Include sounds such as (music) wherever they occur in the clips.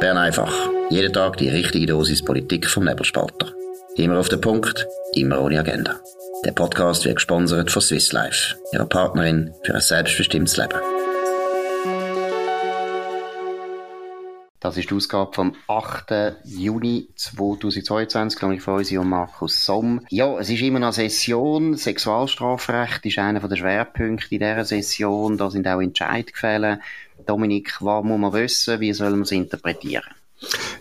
Bern einfach. Jeden Tag die richtige Dosis Politik vom Nebelspalter. Immer auf den Punkt, immer ohne Agenda. Der Podcast wird gesponsert von Swiss Life, ihrer Partnerin für ein selbstbestimmtes Leben. Das ist die Ausgabe vom 8. Juni 2022, glaube ich, von uns und Markus Somm. Ja, es ist immer noch Session. Sexualstrafrecht ist einer der Schwerpunkte in dieser Session. Da sind auch Entscheidungen gefällt. Dominik, was muss man wissen? Wie soll man es interpretieren?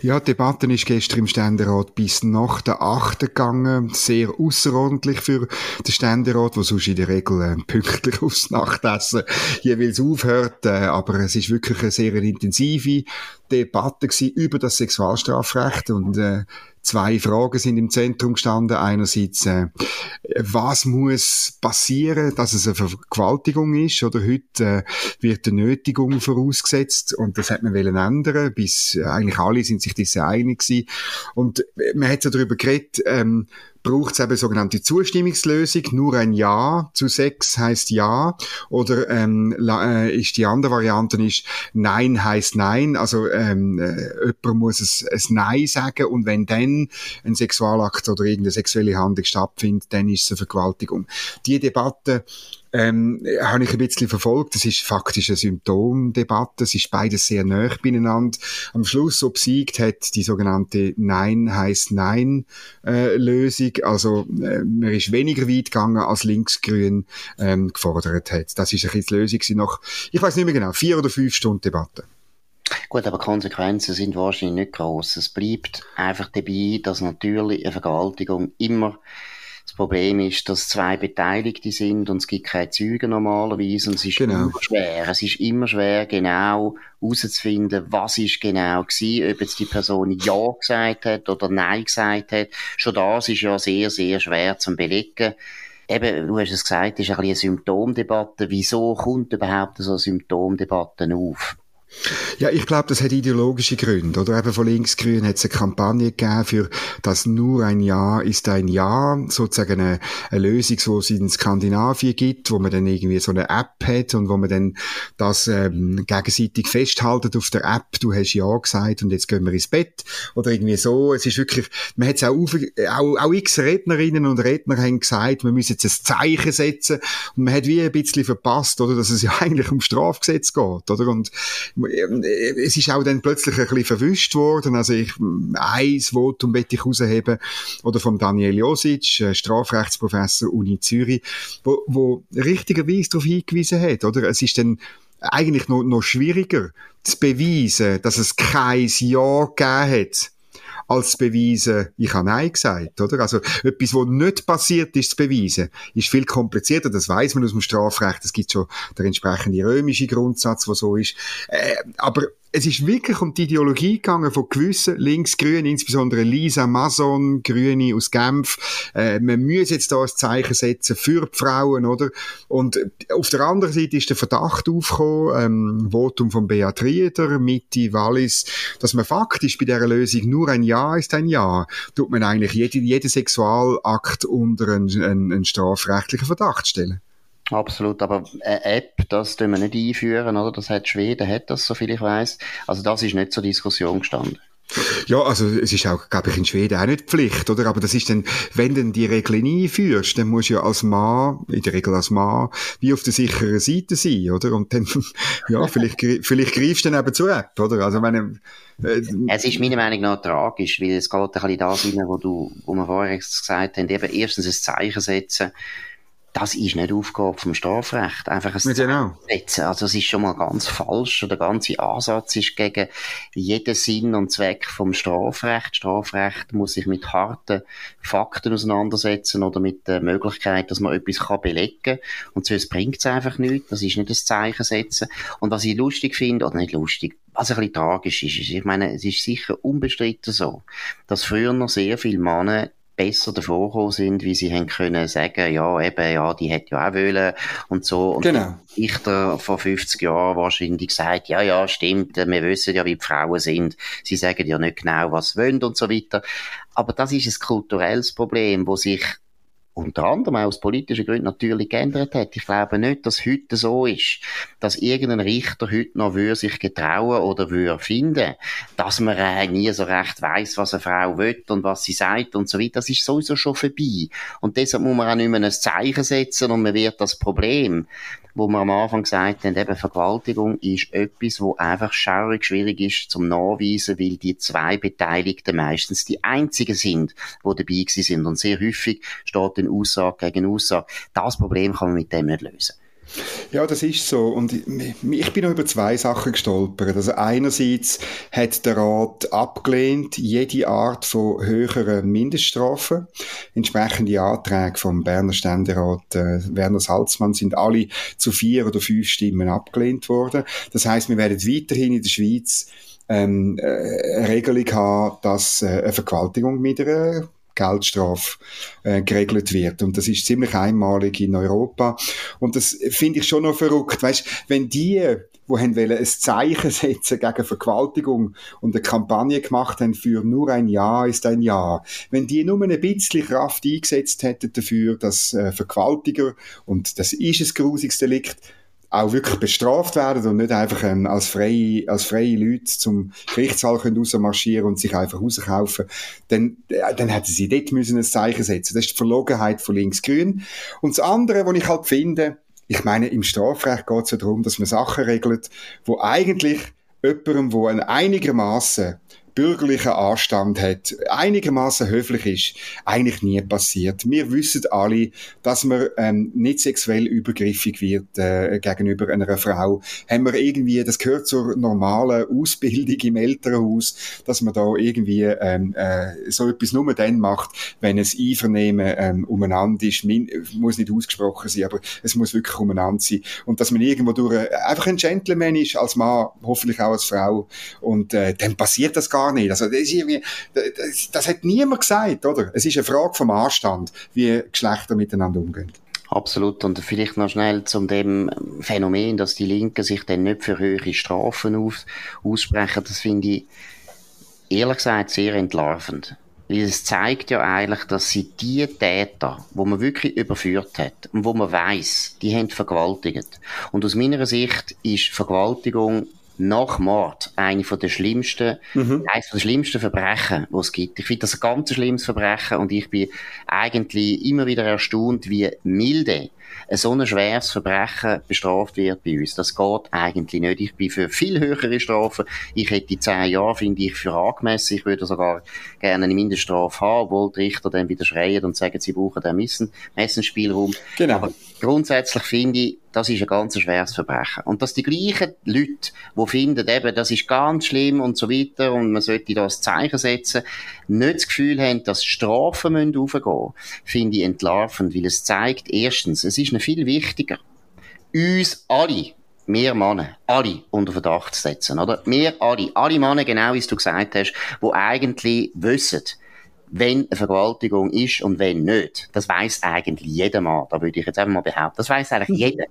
Ja, die Debatte ist gestern im Ständerat bis nach der 8. gegangen. Sehr außerordentlich für den Ständerat, der sonst in der Regel äh, pünktlich (laughs) aufs Nachtessen jeweils aufhört. Äh, aber es ist wirklich eine sehr intensive Debatte über das Sexualstrafrecht und äh, zwei Fragen sind im Zentrum gestanden. Einerseits, äh, was muss passieren, dass es eine Vergewaltigung ist? Oder heute äh, wird eine Nötigung vorausgesetzt und das hat man wollen ändern. Bis äh, eigentlich alle sind sich diese einig gewesen. Und äh, man hat so darüber geredet, ähm, braucht es eben sogenannte Zustimmungslösung. Nur ein Ja zu Sex heißt Ja. Oder ähm, äh, ist die andere Variante ist Nein heißt Nein. Also ähm, äh, jemand muss es, es Nein sagen und wenn dann ein Sexualakt oder irgendeine sexuelle Handlung stattfindet, dann ist es eine Vergewaltigung. Die Debatte ähm, habe ich ein bisschen verfolgt. Das ist faktisch eine Symptomdebatte. Es ist beides sehr nah beieinander. Am Schluss obsiegt hat die sogenannte Nein heißt Nein äh, Lösung. Also äh, man ist weniger weit gegangen als Linksgrün ähm, gefordert hat. Das ist ein bisschen die Lösung nach, ich weiß nicht mehr genau, vier oder fünf Stunden Debatte. Gut, aber Konsequenzen sind wahrscheinlich nicht groß. Es bleibt einfach dabei, dass natürlich eine Vergewaltigung immer Problem ist, dass zwei Beteiligte sind und es gibt keine Zeugen normalerweise und es ist genau. immer schwer. Es ist immer schwer, genau herauszufinden, was ist genau gewesen, ob jetzt die Person Ja gesagt hat oder Nein gesagt hat. Schon das ist ja sehr, sehr schwer zu belegen. Eben, du hast es gesagt, es ist ein eine Symptomdebatte. Wieso kommt überhaupt so eine Symptomdebatte auf? Ja, ich glaube, das hat ideologische Gründe. Oder eben von Linksgrün hat es eine Kampagne gegeben für das nur ein Ja ist ein Ja, sozusagen eine, eine Lösung, wo es in Skandinavien gibt, wo man dann irgendwie so eine App hat und wo man dann das ähm, gegenseitig festhaltet auf der App. Du hast Ja gesagt und jetzt gehen wir ins Bett oder irgendwie so. Es ist wirklich, man hat es auch, auf, auch, auch x Rednerinnen und Redner haben gesagt, man müsse jetzt ein Zeichen setzen und man hat wie ein bisschen verpasst, oder, dass es ja (laughs) eigentlich um Strafgesetz geht, oder? Und es ist auch dann plötzlich ein bisschen verwischt worden. Also ich, ein Votum möchte ich herausheben, oder vom Daniel Josic, äh, Strafrechtsprofessor Uni Zürich, wo, wo richtigerweise darauf hingewiesen hat, oder? Es ist dann eigentlich noch, noch schwieriger zu beweisen, dass es kein Ja gegeben hat als zu beweisen, ich habe Nein gesagt, oder? Also, etwas, was nicht passiert ist, zu beweisen, ist viel komplizierter. Das weiß man aus dem Strafrecht. Es gibt schon der entsprechende römische Grundsatz, der so ist. Äh, aber es ist wirklich um die Ideologie gegangen von gewissen Linksgrünen, insbesondere Lisa Mason, Grüne aus Genf. Äh, man muss jetzt da ein Zeichen setzen für die Frauen, oder? Und auf der anderen Seite ist der Verdacht aufgekommen, ähm, Votum von Beat Rieder, Mitte, Wallis, dass man faktisch bei dieser Lösung nur ein Ja ist ein Ja, tut man eigentlich jeden, jeden Sexualakt unter einen, einen, einen strafrechtlichen Verdacht stellen. Absolut, aber eine App, das tun wir nicht einführen, oder? Das hat Schweden, hat das, so viel ich weiß. Also das ist nicht zur Diskussion gestanden. Ja, also es ist auch, glaube ich, in Schweden auch nicht Pflicht, oder? Aber das ist dann, wenn du die Regeln einführst, dann musst du ja als Mann, in der Regel als Mann, wie auf der sicheren Seite sein, oder? Und dann, (laughs) ja, vielleicht, vielleicht greifst du dann eben zur App, oder? Also wenn, äh, es ist meiner Meinung nach tragisch, weil es geht ein bisschen das rein, wo du, wo wir vorher gesagt haben, eben erstens ein Zeichen setzen, das ist nicht Aufgabe vom Strafrecht. Einfach ein genau. setzen. Also, es ist schon mal ganz falsch. Der ganze Ansatz ist gegen jeden Sinn und Zweck vom Strafrecht. Strafrecht muss sich mit harten Fakten auseinandersetzen oder mit der Möglichkeit, dass man etwas kann belegen kann. Und sonst bringt es einfach nichts. Das ist nicht das Zeichen setzen. Und was ich lustig finde, oder nicht lustig, was ein bisschen tragisch ist, ist, ich meine, es ist sicher unbestritten so, dass früher noch sehr viele Männer besser davor gekommen sind, wie sie haben können sagen, ja, eben, ja, die hätte ja auch wollen und so. Und genau. Dichter vor 50 Jahren wahrscheinlich gesagt, ja, ja, stimmt, wir wissen ja, wie die Frauen sind. Sie sagen ja nicht genau, was sie wollen und so weiter. Aber das ist ein kulturelles Problem, wo sich unter anderem aus politischen Gründen natürlich geändert hat. Ich glaube nicht, dass heute so ist, dass irgendein Richter heute noch würde sich getrauen oder würde finden, dass man äh, nie so recht weiß, was eine Frau will und was sie sagt und so weiter. Das ist sowieso schon vorbei. Und deshalb muss man auch nicht mehr ein Zeichen setzen und man wird das Problem wo wir am Anfang gesagt haben, eben Vergewaltigung ist etwas, wo einfach schaurig schwierig ist zum Nachweisen, weil die zwei Beteiligten meistens die einzigen sind, die dabei sind. Und sehr häufig steht in Aussage gegen Aussage. Das Problem kann man mit dem nicht lösen. Ja, das ist so. Und ich bin noch über zwei Sachen gestolpert. Also einerseits hat der Rat abgelehnt jede Art von höheren Mindeststrafen. Entsprechende Anträge vom Berner Ständerat äh, Werner Salzmann sind alle zu vier oder fünf Stimmen abgelehnt worden. Das heißt, wir werden weiterhin in der Schweiz ähm, äh, eine Regelung haben, dass äh, eine Vergewaltigung mit einer Geldstrafe äh, geregelt wird. Und das ist ziemlich einmalig in Europa. Und das finde ich schon noch verrückt. Weißt, wenn die, wo haben wollen, ein Zeichen setzen gegen Vergewaltigung und eine Kampagne gemacht haben für nur ein Jahr ist ein Jahr, wenn die nur ein bisschen Kraft eingesetzt hätten dafür, dass äh, Vergewaltiger, und das ist ein grusiges Delikt, auch wirklich bestraft werden und nicht einfach ähm, als, freie, als freie Leute zum Gerichtssaal rausmarschieren und sich einfach rauskaufen, dann, äh, dann hätten sie dort müssen ein Zeichen setzen. Das ist die Verlogenheit von links-grün. Und das andere, was ich halt finde, ich meine, im Strafrecht geht es ja darum, dass man Sachen regelt, wo eigentlich jemandem, wo ein einigermaßen bürgerlichen Anstand hat, einigermaßen höflich ist, eigentlich nie passiert. Wir wissen alle, dass man ähm, nicht sexuell übergriffig wird äh, gegenüber einer Frau. Haben wir irgendwie, das gehört zur normalen Ausbildung im Elternhaus, dass man da irgendwie ähm, äh, so etwas nur dann macht, wenn es Einvernehmen ähm, umeinander ist. Min muss nicht ausgesprochen sein, aber es muss wirklich umeinander sein. Und dass man irgendwo durch äh, einfach ein Gentleman ist, als Mann, hoffentlich auch als Frau. Und äh, dann passiert das gar gar nicht. Also das, ist irgendwie, das, das hat niemand gesagt, oder? Es ist eine Frage vom Anstand, wie Geschlechter miteinander umgehen. Absolut. Und vielleicht noch schnell zum dem Phänomen, dass die Linken sich dann nicht für höhere Strafen auf, aussprechen, das finde ich ehrlich gesagt sehr entlarvend. Weil es zeigt ja eigentlich, dass sie die Täter, wo man wirklich überführt hat und wo man weiß, die haben vergewaltigt. Und aus meiner Sicht ist Vergewaltigung nach Mord eine von der schlimmsten, mhm. eines der schlimmsten Verbrechen, die es gibt. Ich finde das ein ganz schlimmes Verbrechen und ich bin eigentlich immer wieder erstaunt, wie milde so ein schweres Verbrechen bestraft wird bei uns. Das geht eigentlich nicht. Ich bin für viel höhere Strafen. Ich hätte zehn Jahre, finde ich, für angemessen. Ich würde sogar gerne eine Mindeststrafe haben, obwohl die Richter dann wieder schreien und sagen, sie brauchen den Messen Messenspielraum. Genau. Aber grundsätzlich finde ich, das ist ein ganz schweres Verbrechen. Und dass die gleichen Leute, die finden, eben, das ist ganz schlimm und so weiter und man sollte das Zeichen setzen, nicht das Gefühl haben, dass Strafen müssen aufgehen, finde ich entlarvend, weil es zeigt, erstens, es ist noch viel wichtiger, uns alle, wir Männer, alle unter Verdacht zu setzen, oder? Wir alle, alle Männer, genau wie du gesagt hast, die eigentlich wissen, wenn eine Vergewaltigung ist und wenn nicht. Das weiß eigentlich jeder Mann. Da würde ich jetzt einfach mal behaupten. Das weiß eigentlich mhm. jeder.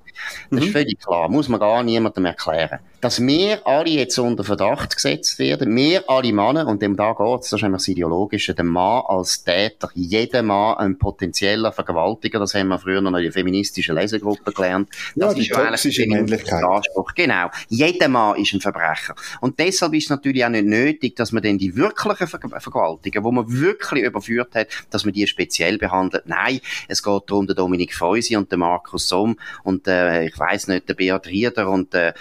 Das ist mhm. völlig klar. Muss man gar niemandem erklären. Dass wir alle jetzt unter Verdacht gesetzt werden, wir alle Männer, und dem da geht's, das ist nämlich das Ideologische, der Mann als Täter, jeder Mann ein potenzieller Vergewaltiger, das haben wir früher noch in der feministischen Lesegruppe gelernt. Das ja, ist die toxische Männlichkeit. Anspruch. Genau. Jeder Mann ist ein Verbrecher. Und deshalb ist es natürlich auch nicht nötig, dass man dann die wirklichen Ver Vergewaltiger, wo man wirklich wirklich überführt hat, dass man die speziell behandelt. Nein, es geht darum, der Dominik Feusi und der Markus Somm und äh, ich weiß nicht, der Beat Rieder und äh,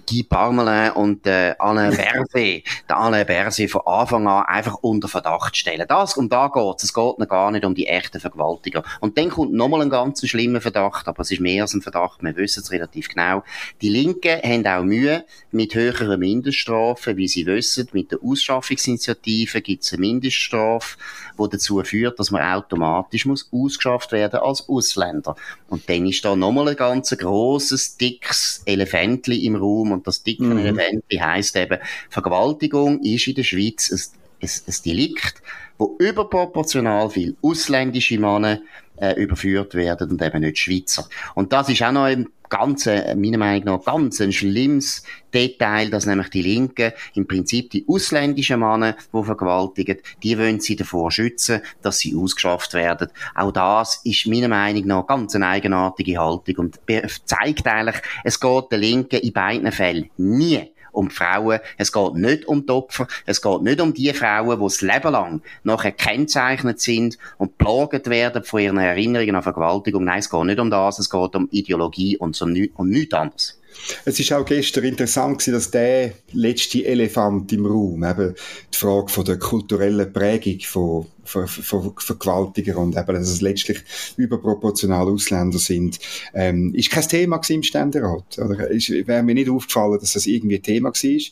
Guy Parmelin und äh, Alain Berset, der Alain Berset von Anfang an einfach unter Verdacht stellen. Das, um da geht's. Es geht noch gar nicht um die echten Vergewaltiger. Und dann kommt nochmal ein ganz schlimmer Verdacht, aber es ist mehr als ein Verdacht, wir wissen es relativ genau. Die Linken haben auch Mühe mit höheren Mindeststrafen, wie sie wissen, mit der Ausschaffungsinitiative gibt es eine Mindeststrafe, die dazu führt, dass man automatisch muss ausgeschafft werden als Ausländer. Und dann ist da nochmal ein ganz grosses, dickes Elefantli im Raum und das dicke mhm. Elefantli heisst eben, Vergewaltigung ist in der Schweiz ein, ein, ein Delikt, wo überproportional viel ausländische Männer äh, überführt werden und eben nicht Schweizer. Und das ist auch noch ein ganz, äh, meiner Meinung nach, ganz ein schlimmes Detail, dass nämlich die Linken im Prinzip die ausländischen Männer, die vergewaltigen, die wollen sie davor schützen, dass sie ausgeschafft werden. Auch das ist meiner Meinung nach ganz eine eigenartige Haltung und zeigt eigentlich, es geht den Linken in beiden Fällen nie um die Frauen. Es geht nicht um die Opfer. Es geht nicht um die Frauen, die das Leben lang nachher gekennzeichnet sind und plaget werden von ihren Erinnerungen an Vergewaltigung. Nein, es geht nicht um das. Es geht um Ideologie und so um nichts anderes. Es ist auch gestern interessant gewesen, dass der letzte Elefant im Raum, eben die Frage von der kulturellen Prägung von, von, von Vergewaltiger und eben, dass es letztlich überproportional Ausländer sind, ähm, ist kein Thema im Ständerat. Oder ist, wäre mir nicht aufgefallen, dass das irgendwie ein Thema war.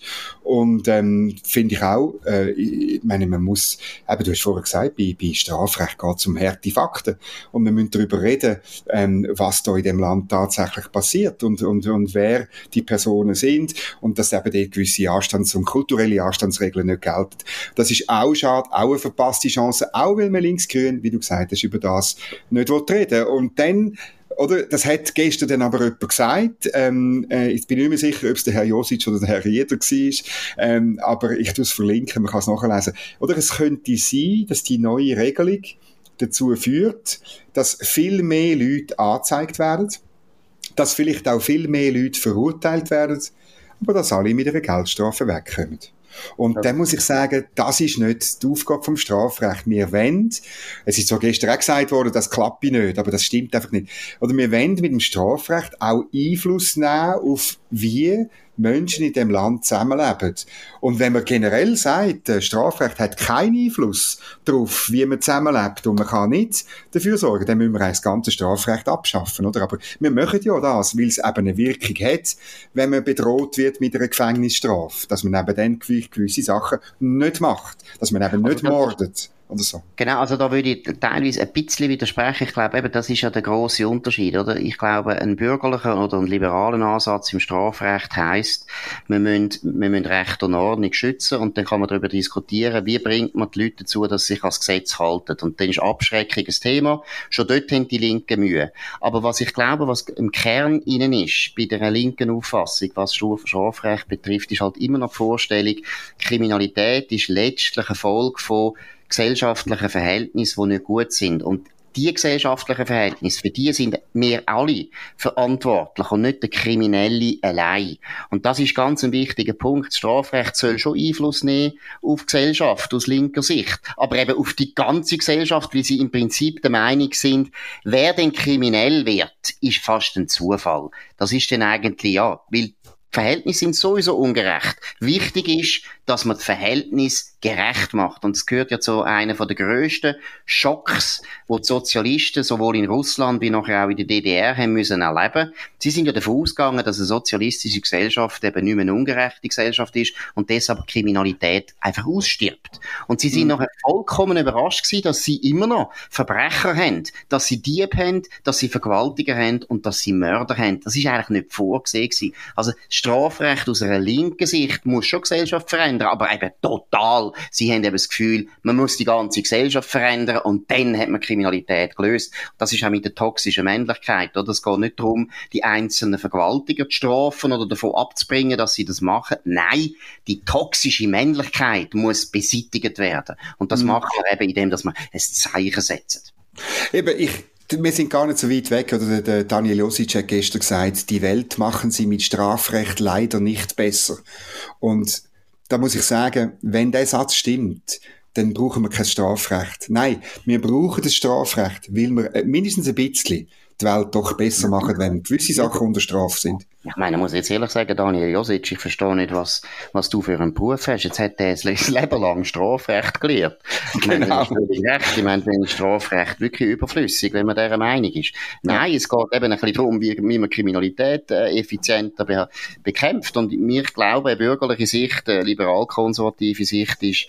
Und ähm, finde ich auch, äh, ich meine, man muss, eben, du hast vorher gesagt, bei, bei Strafrecht geht es um harte Fakten und wir müssen darüber reden, ähm, was da in dem Land tatsächlich passiert und, und, und wer die Personen sind und dass eben dort gewisse Anstands- und kulturelle Anstandsregeln nicht gelten. Das ist auch schade, auch eine verpasste Chance, auch weil man linksgrün, wie du gesagt hast, über das nicht reden Und dann oder? Das hat gestern dann aber jemand gesagt. Ähm, äh, ich bin nicht mehr sicher, ob es der Herr Josic oder der Herr Rieder war. Ähm, aber ich tue es verlinken, man kann es nachlesen. Oder es könnte sein, dass die neue Regelung dazu führt, dass viel mehr Leute angezeigt werden dass vielleicht auch viel mehr Leute verurteilt werden, aber dass alle mit einer Geldstrafe wegkommen. Und ja. dann muss ich sagen, das ist nicht die Aufgabe vom Strafrecht. Wir wollen, es ist zwar gestern auch gesagt worden, das klappt nicht, aber das stimmt einfach nicht. Oder wir wollen mit dem Strafrecht auch Einfluss nehmen auf wie Menschen in dem Land zusammenleben. Und wenn man generell sagt, das Strafrecht hat keinen Einfluss darauf, wie man zusammenlebt und man kann nicht dafür sorgen, dann müssen wir das ganze Strafrecht abschaffen, oder? Aber wir machen ja das, weil es eben eine Wirkung hat, wenn man bedroht wird mit einer Gefängnisstrafe, dass man eben dann gewisse Sachen nicht macht, dass man eben nicht mordet oder so. Genau, also da würde ich teilweise ein bisschen widersprechen. Ich glaube eben, das ist ja der große Unterschied, oder? Ich glaube, ein bürgerlicher oder ein liberaler Ansatz im Strafrecht heißt, wir müssen, wir müssen Recht und Ordnung schützen und dann kann man darüber diskutieren, wie bringt man die Leute dazu, dass sie sich ans Gesetz halten. Und dann ist Abschreckung ein Thema. Schon dort haben die Linken Mühe. Aber was ich glaube, was im Kern ihnen ist, bei der linken Auffassung, was Strafrecht betrifft, ist halt immer noch die Vorstellung, Kriminalität ist letztlich eine Folge von gesellschaftlichen Verhältnisse, die nicht gut sind. Und die gesellschaftlichen Verhältnisse, für die sind wir alle verantwortlich und nicht der Kriminelle allein. Und das ist ganz ein wichtiger Punkt. Das Strafrecht soll schon Einfluss nehmen auf die Gesellschaft aus linker Sicht, aber eben auf die ganze Gesellschaft, weil sie im Prinzip der Meinung sind, wer denn kriminell wird, ist fast ein Zufall. Das ist dann eigentlich, ja, weil Verhältnisse sind sowieso ungerecht. Wichtig ist, dass man das Verhältnis gerecht macht. Und es gehört ja zu einer der grössten Schocks, wo die Sozialisten sowohl in Russland wie nachher auch in der DDR haben müssen erleben. Sie sind ja davon ausgegangen, dass eine sozialistische Gesellschaft eben nicht mehr eine ungerechte Gesellschaft ist und deshalb Kriminalität einfach ausstirbt. Und sie sind mhm. nachher vollkommen überrascht gewesen, dass sie immer noch Verbrecher haben, dass sie Dieb haben, dass sie Vergewaltiger haben und dass sie Mörder haben. Das ist eigentlich nicht vorgesehen gewesen. Also Strafrecht aus einer linken Sicht muss schon Gesellschaft verändern, aber eben total. Sie haben eben das Gefühl, man muss die ganze Gesellschaft verändern und dann hat man Kriminalität gelöst. Das ist auch mit der toxischen Männlichkeit, oder? Es geht nicht darum, die einzelnen Vergewaltiger zu strafen oder davon abzubringen, dass sie das machen. Nein, die toxische Männlichkeit muss beseitigt werden. Und das mhm. macht man eben, indem dass man ein Zeichen setzt. Eben, ich, wir sind gar nicht so weit weg. Oder der Daniel Josic hat gestern gesagt, die Welt machen sie mit Strafrecht leider nicht besser. Und da muss ich sagen, wenn der Satz stimmt, dann brauchen wir kein Strafrecht. Nein, wir brauchen das Strafrecht, weil wir äh, mindestens ein bisschen die Welt doch besser machen, wenn gewisse Sachen unter Strafe sind. Ich meine, ich muss jetzt ehrlich sagen, Daniel Josic, ich verstehe nicht, was, was du für einen Beruf hast. Jetzt hat er das (laughs) Leben lang Strafrecht gelernt. Ich meine, genau. recht. Ich meine, dann ist Strafrecht wirklich überflüssig, wenn man dieser Meinung ist. Nein, ja. es geht eben ein bisschen darum, wie, wie man Kriminalität äh, effizienter be bekämpft. Und mir glaube, eine bürgerliche Sicht, eine liberal-konservative Sicht ist,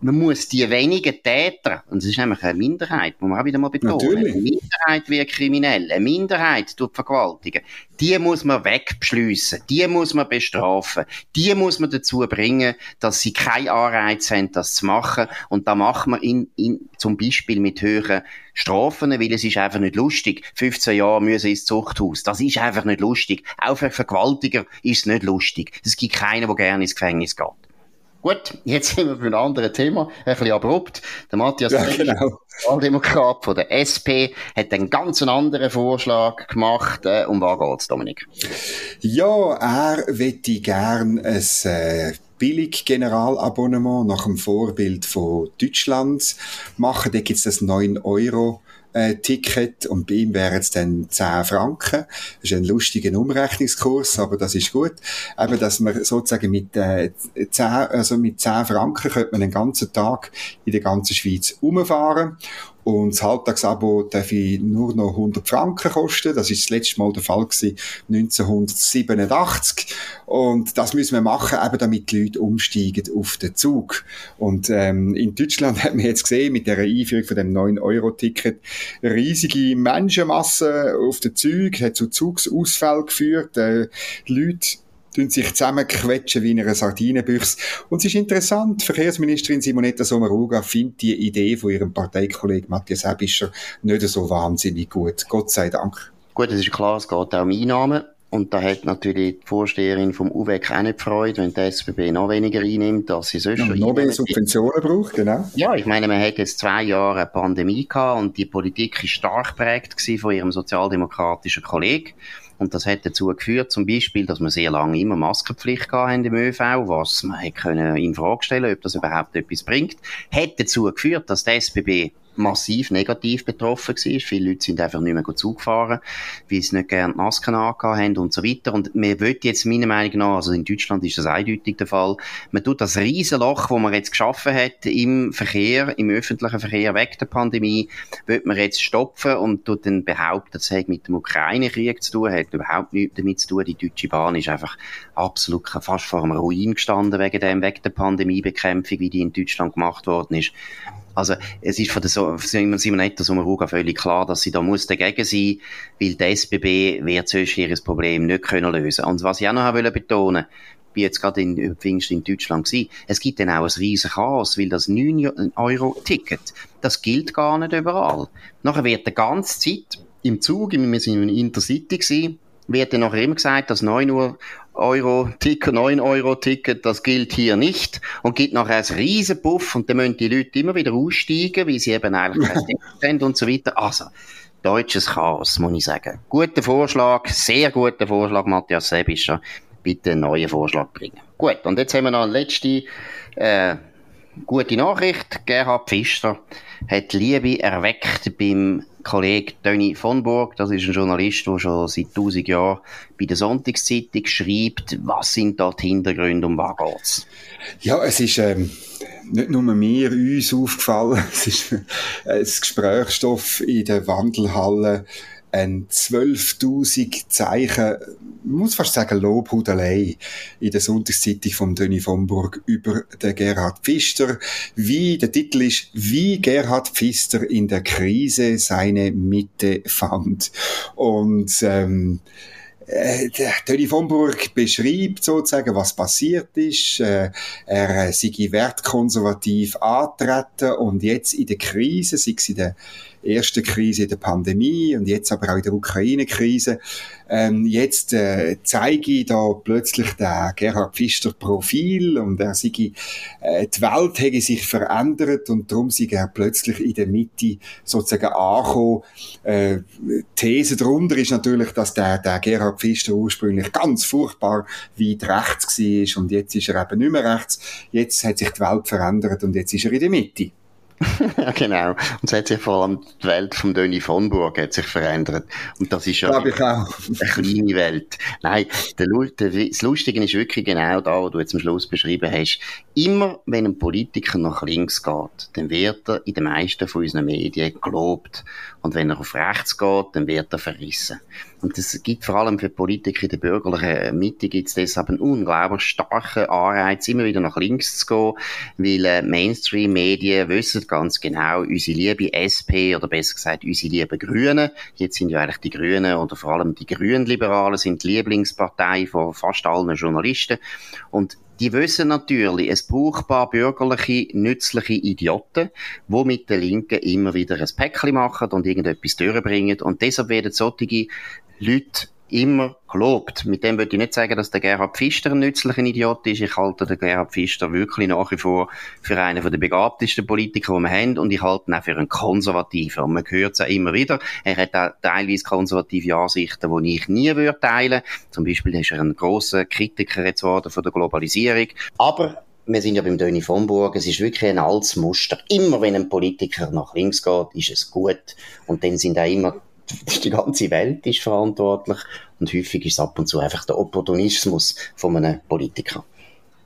man muss die wenigen Täter, und es ist nämlich eine Minderheit, muss man auch wieder mal betonen, Natürlich. eine Minderheit wie kriminell, eine Minderheit tut vergewaltigen, die muss man wegbeschliessen, die muss man bestrafen, die muss man dazu bringen, dass sie keinen Anreiz haben, das zu machen, und da macht man in, in, zum Beispiel mit höheren Strafen, weil es ist einfach nicht lustig. 15 Jahre müssen ins Zuchthaus. Das ist einfach nicht lustig. Auch für Vergewaltiger ist es nicht lustig. Es gibt keinen, der gerne ins Gefängnis geht. Gut, jetzt sind wir bei einem anderen Thema, ein bisschen abrupt. Der Matthias ja, genau. Sozialdemokrat von der SP, hat einen ganz anderen Vorschlag gemacht. Äh, um was geht's, Dominik? Ja, er möchte gern ein äh, Billig-Generalabonnement nach dem Vorbild von Deutschland machen. Da gibt es das 9 Euro äh, Ticket und bei ihm wären es dann 10 Franken. Das ist ein lustiger Umrechnungskurs, aber das ist gut. Eben, dass man sozusagen mit, äh, 10, also mit 10 Franken könnte man den ganzen Tag in der ganzen Schweiz umfahren und das Halbtagsabo darf ich nur noch 100 Franken kosten. Das ist das letzte Mal der Fall gewesen, 1987. Und das müssen wir machen, eben damit die Leute umsteigen auf den Zug. Und ähm, in Deutschland (laughs) hat man jetzt gesehen, mit der Einführung von dem 9-Euro-Ticket, riesige Menschenmassen auf den Zügen, hat zu Zugsausfall geführt. Äh, die Leute tun sich zusammenquetschen wie in einer Sardinenbüchse. Und es ist interessant, Verkehrsministerin Simonetta Sommaruga findet die Idee von ihrem Parteikollegen Matthias Ebischer nicht so wahnsinnig gut. Gott sei Dank. Gut, es ist klar, es geht auch um Einnahmen. Und da hat natürlich die Vorsteherin vom UWEC auch nicht Freude, wenn die SBB noch weniger einnimmt, als sie sonst ja, schon Noch mehr Subventionen braucht, genau. Ja, ich meine, man hat jetzt zwei Jahre eine Pandemie gehabt und die Politik ist stark prägt von ihrem sozialdemokratischen Kollegen. Und das hat dazu geführt, zum Beispiel, dass wir sehr lange immer Maskenpflicht haben im ÖV, was man hätte in Frage stellen ob das überhaupt etwas bringt. Hat dazu geführt, dass die SBB massiv negativ betroffen war. Viele Leute sind einfach nicht mehr Zug gefahren, weil sie nicht gerne Masken angehabt haben und so weiter. Und man will jetzt meiner Meinung nach, also in Deutschland ist das eindeutig der Fall, man tut das Riesenloch, das man jetzt geschaffen hat im Verkehr, im öffentlichen Verkehr weg der Pandemie, wird man jetzt stopfen und tut dann behaupten, das hat mit dem Ukraine-Krieg zu tun, hat überhaupt nichts damit zu tun. Die Deutsche Bahn ist einfach absolut fast vor einem Ruin gestanden wegen dem, wegen der Pandemiebekämpfung, wie die in Deutschland gemacht worden ist. Also es ist von der so Simonetta Sommaruga völlig klar, dass sie da muss dagegen sein, weil die SBB wird sonst ihr Problem nicht können lösen. Und was ich auch noch wollte betonen, wie jetzt gerade in Pfingst in Deutschland war, es gibt dann auch ein riesen Chaos, weil das 9-Euro-Ticket, das gilt gar nicht überall. Nachher wird die ganze Zeit im Zug, wir sind in Intercity gewesen, wird dann nachher immer gesagt, dass 9 Uhr Euro Ticket, 9 Euro Ticket, das gilt hier nicht und gibt nachher ein riesen Puff und dann müssen die Leute immer wieder aussteigen, weil sie eben eigentlich kein (laughs) Ticket haben und so weiter. Also, deutsches Chaos, muss ich sagen. Guter Vorschlag, sehr guter Vorschlag, Matthias Sebischer. Bitte einen neuen Vorschlag bringen. Gut, und jetzt haben wir noch eine letzte, äh, gute Nachricht. Gerhard Pfister hat Liebe erweckt beim Kollege Tony von Burg, das ist ein Journalist, der schon seit tausend Jahren bei der Sonntagszeitung schreibt. Was sind dort Hintergründe, um was geht's? Ja, es ist ähm, nicht nur mir, uns aufgefallen, (laughs) es ist ein Gesprächsstoff in der Wandelhalle ein 12.000 Zeichen, muss fast sagen Lobhudelei in der Sonntagszeitung von Döni von Burg über den Gerhard Pfister. Wie, der Titel ist, wie Gerhard Pfister in der Krise seine Mitte fand. Und, ähm, äh, Tony von Burg beschreibt sozusagen, was passiert ist. Äh, er sei wertkonservativ antreten und jetzt in der Krise, sei es in der ersten Krise der Pandemie und jetzt aber auch in der Ukraine-Krise. Ähm, jetzt äh, zeige ich da plötzlich den Gerhard Pfister Profil und er sei, äh, die Welt hätte sich verändert und darum sei er plötzlich in der Mitte sozusagen angekommen. Äh, These darunter ist natürlich, dass der, der Gerhard Pfister ursprünglich ganz furchtbar weit rechts war und jetzt ist er eben nicht mehr rechts. Jetzt hat sich die Welt verändert und jetzt ist er in der Mitte. (laughs) ja, genau. Und es hat sich vor allem die Welt von Döni von Burg hat sich verändert. Und das ist ja eine kleine Welt. Nein, der, der, das Lustige ist wirklich genau da, was du jetzt am Schluss beschrieben hast. Immer, wenn ein Politiker nach links geht, dann wird er in den meisten von unseren Medien gelobt. Und wenn er auf rechts geht, dann wird er verrissen. Und das gibt vor allem für Politiker in der bürgerlichen Mitte gibt es deshalb einen unglaublich starken Anreiz, immer wieder nach links zu gehen, weil äh, Mainstream-Medien wissen ganz genau, unsere liebe SP oder besser gesagt unsere lieben Grünen, jetzt sind ja eigentlich die Grünen oder vor allem die Grünliberalen sind die Lieblingspartei von fast allen Journalisten und die wissen natürlich, es braucht paar bürgerliche, nützliche Idioten, die mit den Linken immer wieder ein Päckchen machen und irgendetwas durchbringen. Und deshalb werden solche Leute immer gelobt. Mit dem würde ich nicht sagen, dass der Gerhard Pfister ein nützlicher Idiot ist. Ich halte den Gerhard Pfister wirklich nach wie vor für einen der begabtesten Politiker, die wir haben. Und ich halte ihn auch für einen Konservativen. Und man hört es auch immer wieder. Er hat auch teilweise konservative Ansichten, die ich nie würde teilen. Zum Beispiel ist er ein grosser Kritiker jetzt geworden von der Globalisierung. Aber wir sind ja beim Döni von Burg, es ist wirklich ein altes Muster. Immer wenn ein Politiker nach links geht, ist es gut. Und dann sind auch immer die ganze Welt ist verantwortlich und häufig ist es ab und zu einfach der Opportunismus von einem Politiker.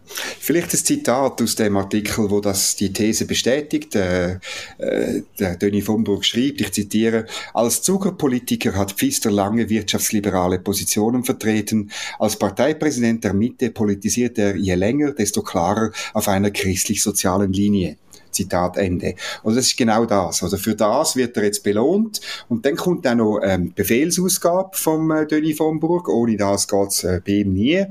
Vielleicht ein Zitat aus dem Artikel, wo das die These bestätigt. Äh, äh, der Döni von Burg schreibt, ich zitiere, als Zuckerpolitiker hat Pfister lange wirtschaftsliberale Positionen vertreten. Als Parteipräsident der Mitte politisiert er je länger, desto klarer auf einer christlich-sozialen Linie. Zitat Ende. Und das ist genau das. Also für das wird er jetzt belohnt. Und dann kommt dann noch ähm, Befehlsausgabe vom äh, Denis von Burg. Ohne das geht's äh, bei ihm nie.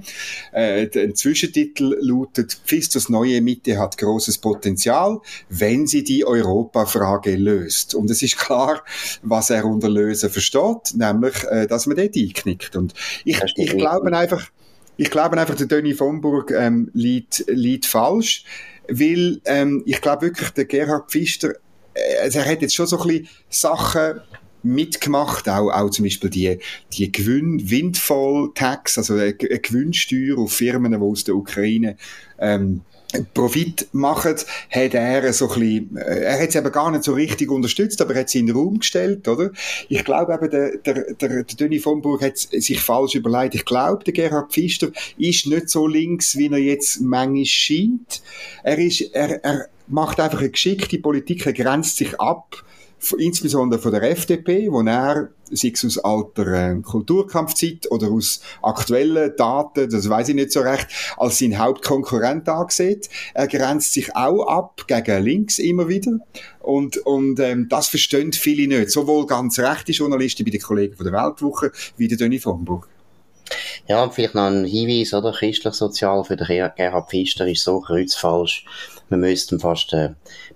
Äh, der Zwischentitel lautet, Pfisters neue Mitte hat großes Potenzial, wenn sie die Europafrage löst. Und es ist klar, was er unter Lösen versteht, nämlich, äh, dass man dort einknickt. Und ich, ich glaube einfach, ich glaube einfach, der Denis von Burg ähm, liegt, liegt falsch weil ähm, ich glaube wirklich, der Gerhard Pfister, äh, also er hat jetzt schon so ein bisschen Sachen mitgemacht, auch, auch zum Beispiel die, die Gewinn, Windfall-Tax, also eine, Gewinnsteuer auf Firmen, die aus der Ukraine ähm, Profit machen, hat er so ein bisschen, äh, er hat es eben gar nicht so richtig unterstützt, aber er hat es in den Raum gestellt, oder? Ich glaube eben, der, der, der, der Döni von Burg hat sich falsch überlegt. Ich glaube, der Gerhard Pfister ist nicht so links, wie er jetzt manchmal scheint. Er ist, er, er macht einfach eine geschickte Politik, er grenzt sich ab insbesondere von der FDP, wo er, sei es aus alter äh, Kulturkampfzeit oder aus aktuellen Daten, das weiß ich nicht so recht, als sein Hauptkonkurrent angesehen. Er grenzt sich auch ab gegen links immer wieder. Und, und ähm, das verstehen viele nicht. Sowohl ganz rechte Journalisten wie die Kollegen von der Weltwoche, wie der Döni von Burg. Ja, vielleicht noch ein Hinweis, oder? Christlich Sozial für den Gerhard Pfister ist so kreuzfalsch. Wir müssten fast, äh,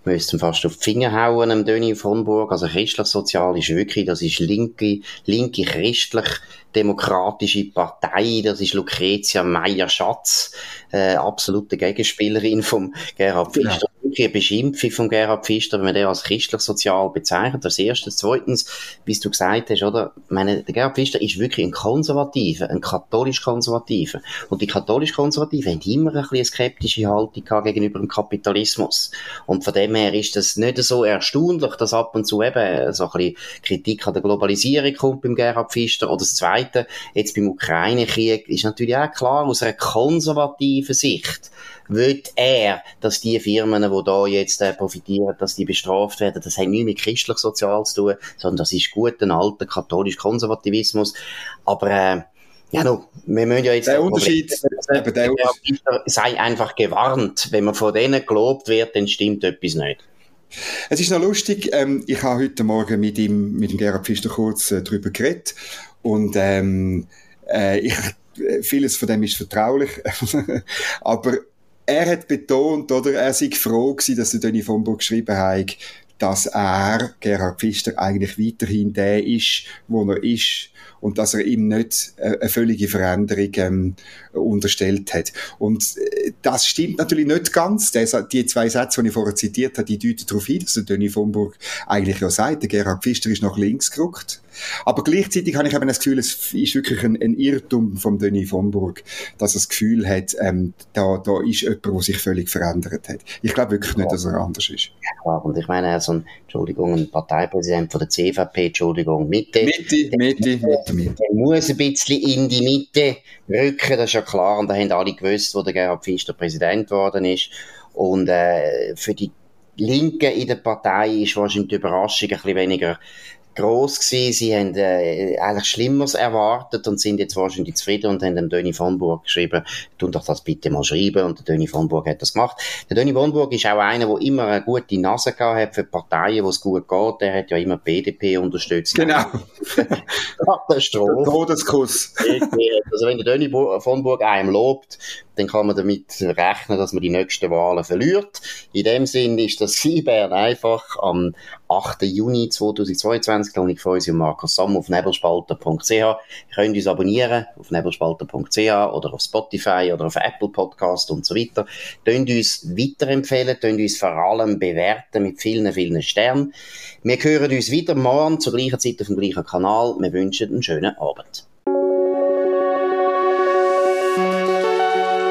müssten fast auf die Finger hauen, am Döni von Burg. Also christlich Sozial ist wirklich, das ist linke, linke christlich demokratische Partei, das ist Lucretia Meyer-Schatz, äh, absolute Gegenspielerin vom Gerhard Pfister. Ja wirklich eine Beschimpfung von Gerhard Pfister, wenn man den als christlich-sozial bezeichnet. Das erste. Zweitens, wie du gesagt hast, oder? Ich meine, der Gerhard Pfister ist wirklich ein Konservativer, ein katholisch-Konservativer. Und die katholisch-Konservativen haben immer ein bisschen eine skeptische Haltung gegenüber dem Kapitalismus. Und von dem her ist das nicht so erstaunlich, dass ab und zu eben so ein bisschen Kritik an der Globalisierung kommt beim Gerhard Pfister. Oder das Zweite, jetzt beim Ukraine-Krieg, ist natürlich auch klar, aus einer konservativen Sicht, will er, dass die Firmen, die da jetzt äh, profitieren, dass die bestraft werden. Das hat nichts mit christlich-sozial zu tun, sondern das ist gut, ein alter katholisch Konservativismus. Aber äh, ja, no, wir müssen ja jetzt... Der Unterschied... Eben, der sei einfach gewarnt. Wenn man von denen gelobt wird, dann stimmt etwas nicht. Es ist noch lustig, ähm, ich habe heute Morgen mit ihm, mit dem Gerhard Pfister kurz äh, darüber geredet und ähm, äh, ich, äh, vieles von dem ist vertraulich, (laughs) aber er hat betont, oder, er sei froh gewesen, dass der Döni von Burg geschrieben hat, dass er, Gerhard Pfister, eigentlich weiterhin der ist, wo er ist und dass er ihm nicht äh, eine völlige Veränderung ähm, unterstellt hat. Und äh, das stimmt natürlich nicht ganz. Die zwei Sätze, die ich vorher zitiert habe, die deuten darauf hin, dass der Döni von Burg eigentlich ja sagt, der Gerhard Pfister ist nach links gerückt. Aber gleichzeitig habe ich eben das Gefühl, es ist wirklich ein, ein Irrtum vom Denis von Burg, dass er das Gefühl hat, ähm, da, da ist jemand, der sich völlig verändert hat. Ich glaube wirklich nicht, dass er anders ist. Ja, klar. Und ich meine, so ein, Entschuldigung, ein Parteipräsident von der CVP, Entschuldigung, Mitte. Mitte, Mitte, Mitte, Mitte. Der muss ein bisschen in die Mitte rücken, das ist ja klar. Und da haben alle gewusst, wo der Gerhard Pfister Präsident geworden ist. Und äh, für die Linken in der Partei ist wahrscheinlich die Überraschung ein bisschen weniger gross gewesen. Sie haben äh, eigentlich Schlimmeres erwartet und sind jetzt wahrscheinlich zufrieden und haben dem Döni von Burg geschrieben, tun doch das bitte mal schreiben. Und der Döni von Burg hat das gemacht. Der Döni von Burg ist auch einer, der immer eine gute Nase gehabt hat für Parteien, wo es gut geht. Der hat ja immer BDP unterstützt. Genau. (laughs) Katastrophe. Todeskuss. also wenn der Döni von Burg einem lobt, dann kann man damit rechnen, dass man die nächsten Wahlen verliert. In dem Sinn ist das Bern einfach am 8. Juni 2022, glaube ich, von uns und Markus Somm auf nebelspalter.ch. Ihr könnt uns abonnieren auf nebelspalter.ch oder auf Spotify oder auf Apple Podcast und so weiter. Könnt uns weiterempfehlen, könnt uns vor allem bewerten mit vielen, vielen Sternen. Wir hören uns wieder morgen zur gleichen Zeit auf dem gleichen Kanal. Wir wünschen einen schönen Abend.